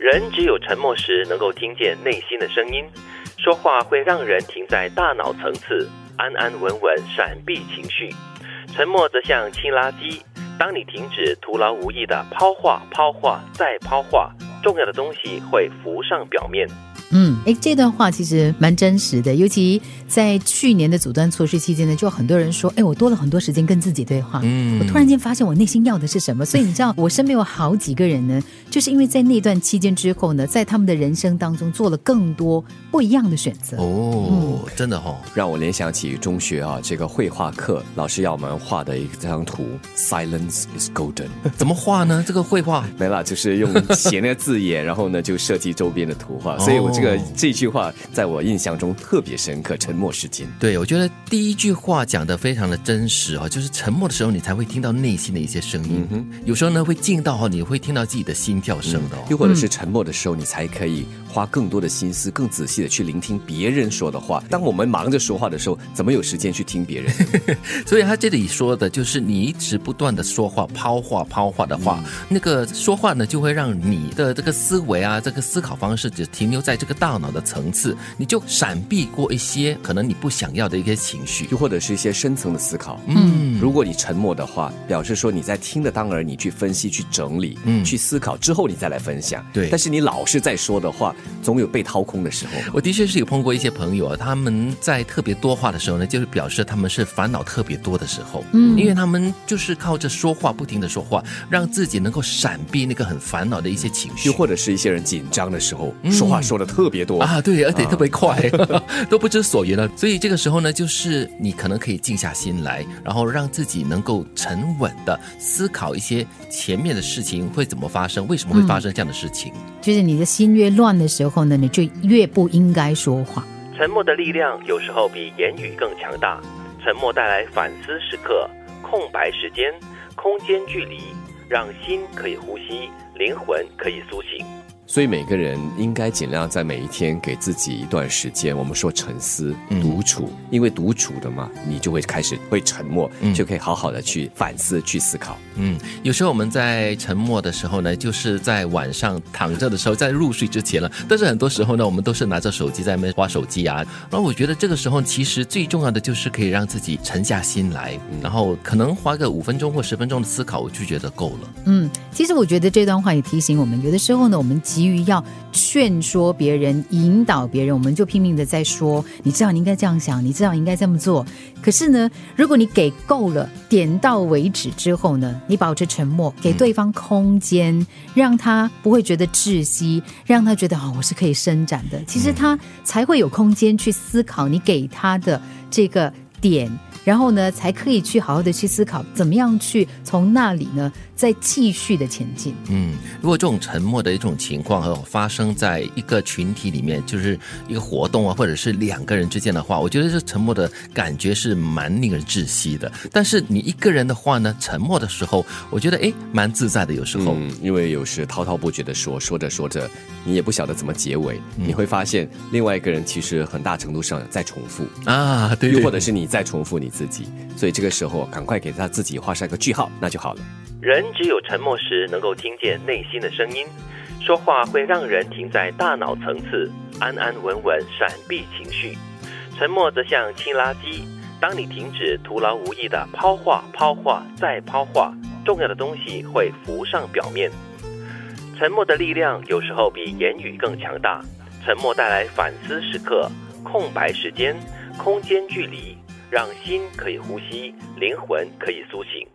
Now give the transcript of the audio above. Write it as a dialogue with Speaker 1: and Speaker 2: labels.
Speaker 1: 人只有沉默时能够听见内心的声音，说话会让人停在大脑层次，安安稳稳闪避情绪。沉默则像清垃圾，当你停止徒劳无益的抛话、抛话再抛话，重要的东西会浮上表面。
Speaker 2: 嗯，哎，这段话其实蛮真实的，尤其在去年的阻断措施期间呢，就很多人说，哎，我多了很多时间跟自己对话。嗯，我突然间发现我内心要的是什么，所以你知道，我身边有好几个人呢，就是因为在那段期间之后呢，在他们的人生当中做了更多不一样的选择。
Speaker 3: 哦，真的哈，
Speaker 4: 让我联想起中学啊，这个绘画课老师要我们画的一张图，Silence is golden，
Speaker 3: 怎么画呢？这个绘画。
Speaker 4: 没了，就是用写那个字眼，然后呢就设计周边的图画，所以我这个这句话在我印象中特别深刻。沉默是金，
Speaker 3: 对我觉得第一句话讲的非常的真实啊，就是沉默的时候你才会听到内心的一些声音，有时候呢会静到哈，你会听到自己的心跳声的，
Speaker 4: 又或者是沉默的时候你才可以。花更多的心思，更仔细的去聆听别人说的话。当我们忙着说话的时候，怎么有时间去听别人？
Speaker 3: 所以他这里说的就是，你一直不断的说话、抛话、抛话的话，那个说话呢，就会让你的这个思维啊，这个思考方式只停留在这个大脑的层次，你就闪避过一些可能你不想要的一些情绪，
Speaker 4: 又或者是一些深层的思考。嗯，如果你沉默的话，表示说你在听的当儿，你去分析、去整理、嗯，去思考之后，你再来分享。
Speaker 3: 对，
Speaker 4: 但是你老是在说的话。总有被掏空的时候。
Speaker 3: 我的确是有碰过一些朋友啊，他们在特别多话的时候呢，就是表示他们是烦恼特别多的时候。嗯，因为他们就是靠着说话，不停的说话，让自己能够闪避那个很烦恼的一些情绪。
Speaker 4: 又或者是一些人紧张的时候，说话说的特别多
Speaker 3: 啊，对，而且特别快，都不知所云了。所以这个时候呢，就是你可能可以静下心来，然后让自己能够沉稳的思考一些前面的事情会怎么发生，为什么会发生这样的事情。
Speaker 2: 就是你的心越乱的时候呢，你就越不应该说话。
Speaker 1: 沉默的力量有时候比言语更强大。沉默带来反思时刻、空白时间、空间距离，让心可以呼吸，灵魂可以苏醒。
Speaker 4: 所以每个人应该尽量在每一天给自己一段时间，我们说沉思、独处，因为独处的嘛，你就会开始会沉默，就可以好好的去反思、去思考。
Speaker 3: 嗯，有时候我们在沉默的时候呢，就是在晚上躺着的时候，在入睡之前了。但是很多时候呢，我们都是拿着手机在那边划手机啊。然后我觉得这个时候其实最重要的就是可以让自己沉下心来，然后可能花个五分钟或十分钟的思考，我就觉得够了。
Speaker 2: 嗯，其实我觉得这段话也提醒我们，有的时候呢，我们。急于要劝说别人、引导别人，我们就拼命的在说：“你知道你应该这样想，你知道应该这么做。”可是呢，如果你给够了，点到为止之后呢，你保持沉默，给对方空间，让他不会觉得窒息，让他觉得哦，我是可以伸展的。其实他才会有空间去思考你给他的这个点。然后呢，才可以去好好的去思考，怎么样去从那里呢，再继续的前进。
Speaker 3: 嗯，如果这种沉默的一种情况和发生在一个群体里面，就是一个活动啊，或者是两个人之间的话，我觉得这沉默的感觉是蛮令人窒息的。但是你一个人的话呢，沉默的时候，我觉得哎，蛮自在的。有时候，
Speaker 4: 因为有时滔滔不绝的说，说着说着，你也不晓得怎么结尾，你会发现另外一个人其实很大程度上在重复
Speaker 3: 啊，对，
Speaker 4: 又或者是你再重复你。自己，所以这个时候赶快给他自己画上一个句号，那就好了。
Speaker 1: 人只有沉默时能够听见内心的声音，说话会让人停在大脑层次，安安稳稳闪避情绪。沉默则像清垃圾，当你停止徒劳无益的抛话、抛话再抛话，重要的东西会浮上表面。沉默的力量有时候比言语更强大。沉默带来反思时刻、空白时间、空间距离。让心可以呼吸，灵魂可以苏醒。